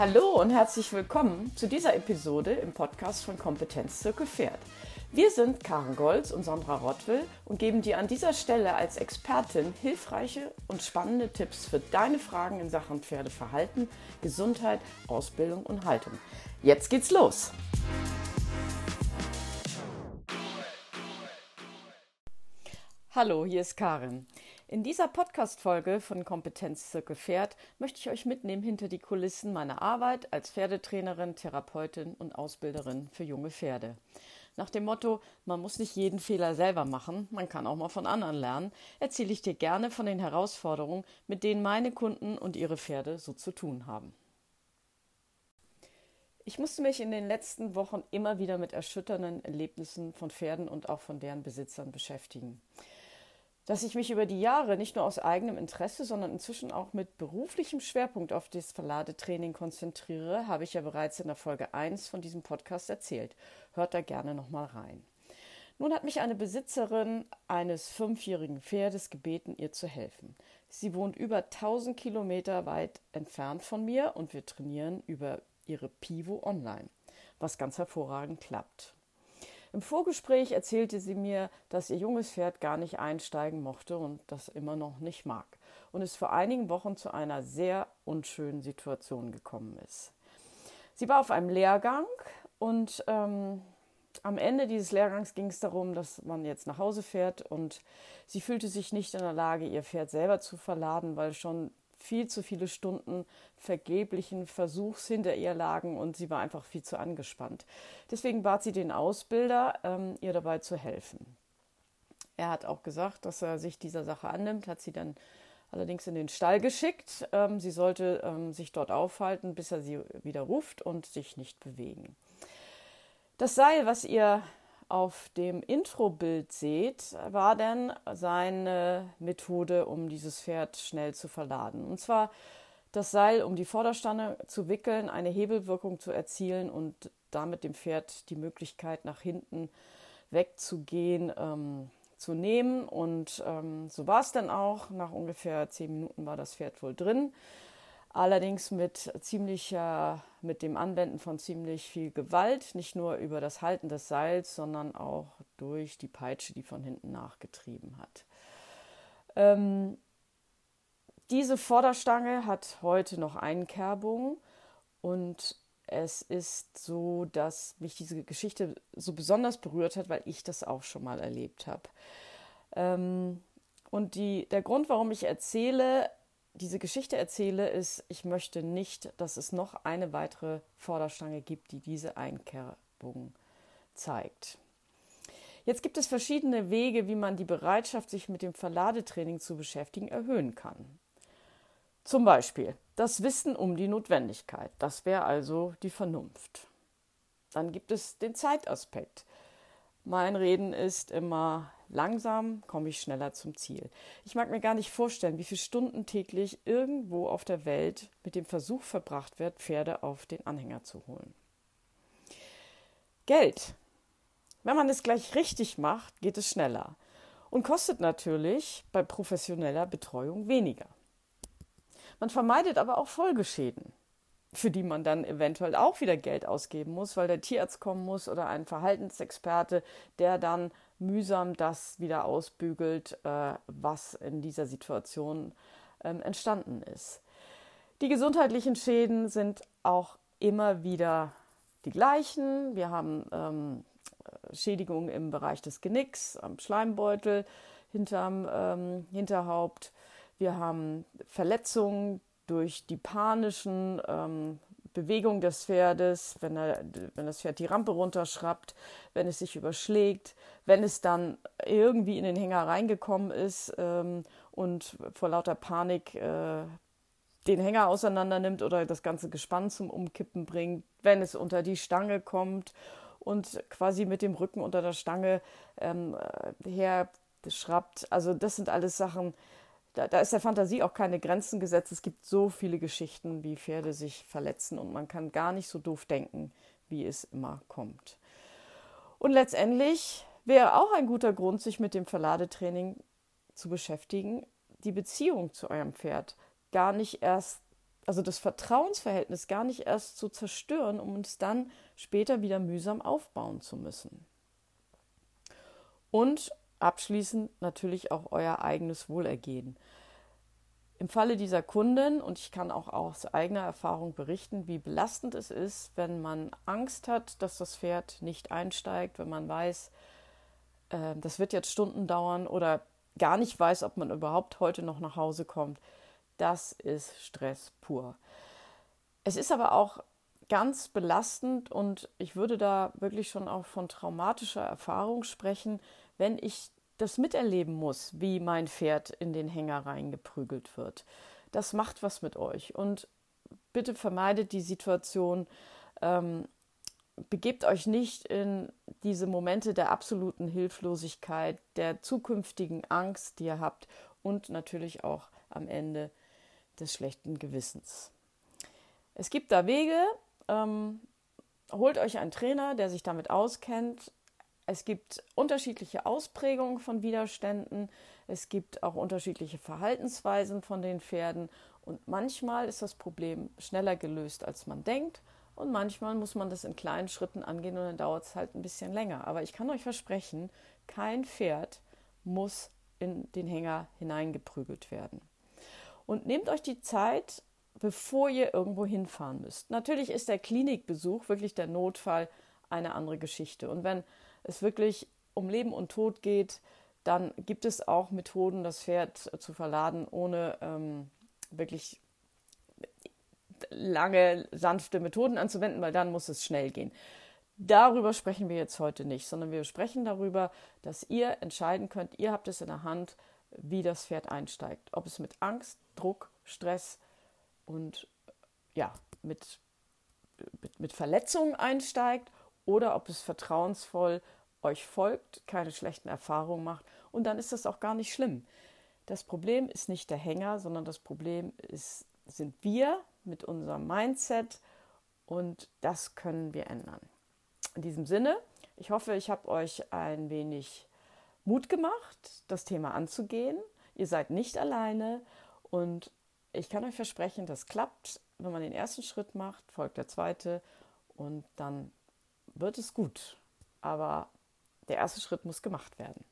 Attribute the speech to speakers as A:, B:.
A: Hallo und herzlich willkommen zu dieser Episode im Podcast von Kompetenzzirkel Pferd. Wir sind Karen Golz und Sandra Rottwill und geben dir an dieser Stelle als Expertin hilfreiche und spannende Tipps für deine Fragen in Sachen Pferdeverhalten, Gesundheit, Ausbildung und Haltung. Jetzt geht's los! Hallo, hier ist Karin. In dieser Podcast-Folge von Kompetenzzirkel Pferd möchte ich euch mitnehmen hinter die Kulissen meiner Arbeit als Pferdetrainerin, Therapeutin und Ausbilderin für junge Pferde. Nach dem Motto, man muss nicht jeden Fehler selber machen, man kann auch mal von anderen lernen, erzähle ich dir gerne von den Herausforderungen, mit denen meine Kunden und ihre Pferde so zu tun haben. Ich musste mich in den letzten Wochen immer wieder mit erschütternden Erlebnissen von Pferden und auch von deren Besitzern beschäftigen. Dass ich mich über die Jahre nicht nur aus eigenem Interesse, sondern inzwischen auch mit beruflichem Schwerpunkt auf das Verladetraining konzentriere, habe ich ja bereits in der Folge 1 von diesem Podcast erzählt. Hört da gerne nochmal rein. Nun hat mich eine Besitzerin eines fünfjährigen Pferdes gebeten, ihr zu helfen. Sie wohnt über 1000 Kilometer weit entfernt von mir und wir trainieren über ihre Pivo online, was ganz hervorragend klappt. Im Vorgespräch erzählte sie mir, dass ihr junges Pferd gar nicht einsteigen mochte und das immer noch nicht mag und es vor einigen Wochen zu einer sehr unschönen Situation gekommen ist. Sie war auf einem Lehrgang und ähm, am Ende dieses Lehrgangs ging es darum, dass man jetzt nach Hause fährt und sie fühlte sich nicht in der Lage, ihr Pferd selber zu verladen, weil schon viel zu viele Stunden vergeblichen Versuchs hinter ihr lagen und sie war einfach viel zu angespannt. Deswegen bat sie den Ausbilder, ähm, ihr dabei zu helfen. Er hat auch gesagt, dass er sich dieser Sache annimmt, hat sie dann allerdings in den Stall geschickt. Ähm, sie sollte ähm, sich dort aufhalten, bis er sie wieder ruft und sich nicht bewegen. Das Seil, was ihr auf dem Introbild seht, war denn seine Methode, um dieses Pferd schnell zu verladen. Und zwar das Seil um die Vorderstange zu wickeln, eine Hebelwirkung zu erzielen und damit dem Pferd die Möglichkeit nach hinten wegzugehen ähm, zu nehmen. Und ähm, so war es dann auch. Nach ungefähr zehn Minuten war das Pferd wohl drin allerdings mit ziemlicher, mit dem Anwenden von ziemlich viel Gewalt, nicht nur über das Halten des Seils, sondern auch durch die Peitsche, die von hinten nachgetrieben hat. Ähm, diese Vorderstange hat heute noch Einkerbungen und es ist so, dass mich diese Geschichte so besonders berührt hat, weil ich das auch schon mal erlebt habe. Ähm, und die, der Grund, warum ich erzähle, diese Geschichte erzähle, ist, ich möchte nicht, dass es noch eine weitere Vorderstange gibt, die diese Einkerbung zeigt. Jetzt gibt es verschiedene Wege, wie man die Bereitschaft, sich mit dem Verladetraining zu beschäftigen, erhöhen kann. Zum Beispiel das Wissen um die Notwendigkeit. Das wäre also die Vernunft. Dann gibt es den Zeitaspekt. Mein Reden ist immer Langsam komme ich schneller zum Ziel. Ich mag mir gar nicht vorstellen, wie viele Stunden täglich irgendwo auf der Welt mit dem Versuch verbracht wird, Pferde auf den Anhänger zu holen. Geld. Wenn man es gleich richtig macht, geht es schneller und kostet natürlich bei professioneller Betreuung weniger. Man vermeidet aber auch Folgeschäden, für die man dann eventuell auch wieder Geld ausgeben muss, weil der Tierarzt kommen muss oder ein Verhaltensexperte, der dann mühsam das wieder ausbügelt, äh, was in dieser Situation ähm, entstanden ist. Die gesundheitlichen Schäden sind auch immer wieder die gleichen. Wir haben ähm, Schädigungen im Bereich des Genicks, am Schleimbeutel, hinterm ähm, Hinterhaupt. Wir haben Verletzungen durch die panischen ähm, Bewegung des Pferdes, wenn, er, wenn das Pferd die Rampe runterschraubt, wenn es sich überschlägt, wenn es dann irgendwie in den Hänger reingekommen ist ähm, und vor lauter Panik äh, den Hänger auseinander nimmt oder das ganze Gespann zum Umkippen bringt, wenn es unter die Stange kommt und quasi mit dem Rücken unter der Stange ähm, äh, her schraubt. Also das sind alles Sachen, da, da ist der Fantasie auch keine Grenzen gesetzt. Es gibt so viele Geschichten, wie Pferde sich verletzen und man kann gar nicht so doof denken, wie es immer kommt. Und letztendlich wäre auch ein guter Grund, sich mit dem Verladetraining zu beschäftigen, die Beziehung zu eurem Pferd gar nicht erst also das Vertrauensverhältnis gar nicht erst zu zerstören, um uns dann später wieder mühsam aufbauen zu müssen. Und abschließend natürlich auch euer eigenes Wohlergehen. Im Falle dieser Kundin, und ich kann auch aus eigener Erfahrung berichten, wie belastend es ist, wenn man Angst hat, dass das Pferd nicht einsteigt, wenn man weiß, äh, das wird jetzt Stunden dauern oder gar nicht weiß, ob man überhaupt heute noch nach Hause kommt. Das ist Stress pur. Es ist aber auch ganz belastend und ich würde da wirklich schon auch von traumatischer Erfahrung sprechen, wenn ich das miterleben muss, wie mein Pferd in den Hänger reingeprügelt wird. Das macht was mit euch. Und bitte vermeidet die Situation. Ähm, begebt euch nicht in diese Momente der absoluten Hilflosigkeit, der zukünftigen Angst, die ihr habt und natürlich auch am Ende des schlechten Gewissens. Es gibt da Wege. Ähm, holt euch einen Trainer, der sich damit auskennt. Es gibt unterschiedliche Ausprägungen von Widerständen. Es gibt auch unterschiedliche Verhaltensweisen von den Pferden. Und manchmal ist das Problem schneller gelöst, als man denkt. Und manchmal muss man das in kleinen Schritten angehen und dann dauert es halt ein bisschen länger. Aber ich kann euch versprechen, kein Pferd muss in den Hänger hineingeprügelt werden. Und nehmt euch die Zeit, bevor ihr irgendwo hinfahren müsst. Natürlich ist der Klinikbesuch wirklich der Notfall eine andere Geschichte. Und wenn es wirklich um Leben und Tod geht, dann gibt es auch Methoden, das Pferd zu verladen, ohne ähm, wirklich lange, sanfte Methoden anzuwenden, weil dann muss es schnell gehen. Darüber sprechen wir jetzt heute nicht, sondern wir sprechen darüber, dass ihr entscheiden könnt, ihr habt es in der Hand, wie das Pferd einsteigt. Ob es mit Angst, Druck, Stress und ja, mit, mit, mit Verletzungen einsteigt oder ob es vertrauensvoll euch folgt, keine schlechten Erfahrungen macht und dann ist das auch gar nicht schlimm. Das Problem ist nicht der Hänger, sondern das Problem ist, sind wir mit unserem Mindset und das können wir ändern. In diesem Sinne, ich hoffe, ich habe euch ein wenig Mut gemacht, das Thema anzugehen. Ihr seid nicht alleine und ich kann euch versprechen, das klappt. Wenn man den ersten Schritt macht, folgt der zweite und dann wird es gut. Aber der erste Schritt muss gemacht werden.